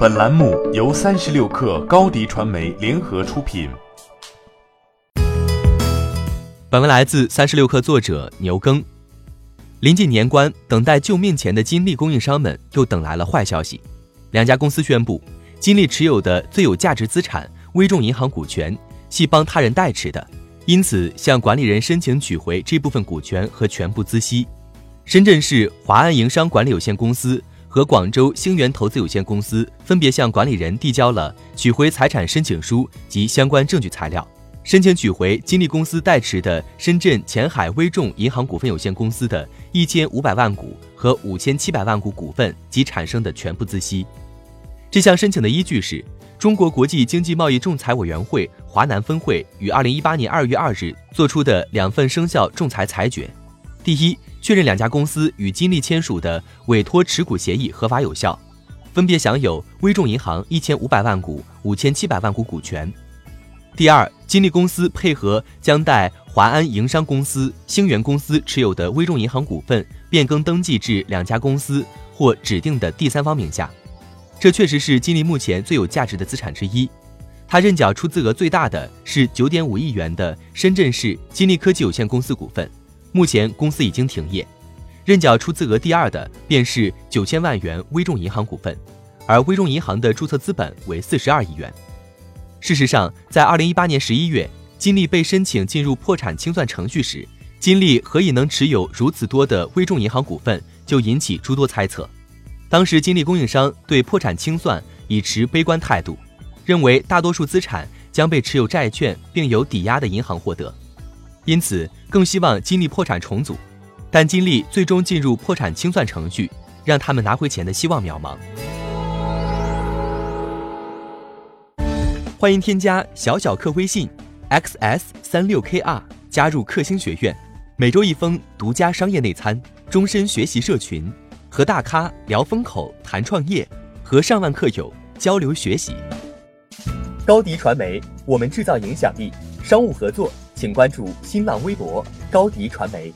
本栏目由三十六氪高低传媒联合出品。本文来自三十六氪作者牛耕。临近年关，等待救命钱的金利供应商们又等来了坏消息。两家公司宣布，金利持有的最有价值资产微众银行股权系帮他人代持的，因此向管理人申请取回这部分股权和全部孳息。深圳市华安营商管理有限公司。和广州星源投资有限公司分别向管理人递交了取回财产申请书及相关证据材料，申请取回金利公司代持的深圳前海微众银行股份有限公司的一千五百万股和五千七百万股股份及产生的全部孳息。这项申请的依据是中国国际经济贸易仲裁委员会华南分会于二零一八年二月二日作出的两份生效仲裁裁决。第一。确认两家公司与金利签署的委托持股协议合法有效，分别享有微众银行一千五百万股、五千七百万股股权。第二，金利公司配合将代华安营商公司、星源公司持有的微众银行股份变更登记至两家公司或指定的第三方名下。这确实是金利目前最有价值的资产之一。他认缴出资额最大的是九点五亿元的深圳市金利科技有限公司股份。目前公司已经停业，认缴出资额第二的便是九千万元微众银行股份，而微众银行的注册资本为四十二亿元。事实上，在二零一八年十一月，金利被申请进入破产清算程序时，金利何以能持有如此多的微众银行股份，就引起诸多猜测。当时，金利供应商对破产清算已持悲观态度，认为大多数资产将被持有债券并有抵押的银行获得。因此，更希望金利破产重组，但金利最终进入破产清算程序，让他们拿回钱的希望渺茫。欢迎添加小小客微信，xs 三六 kr，加入克星学院，每周一封独家商业内参，终身学习社群，和大咖聊风口、谈创业，和上万客友交流学习。高迪传媒，我们制造影响力，商务合作。请关注新浪微博高迪传媒。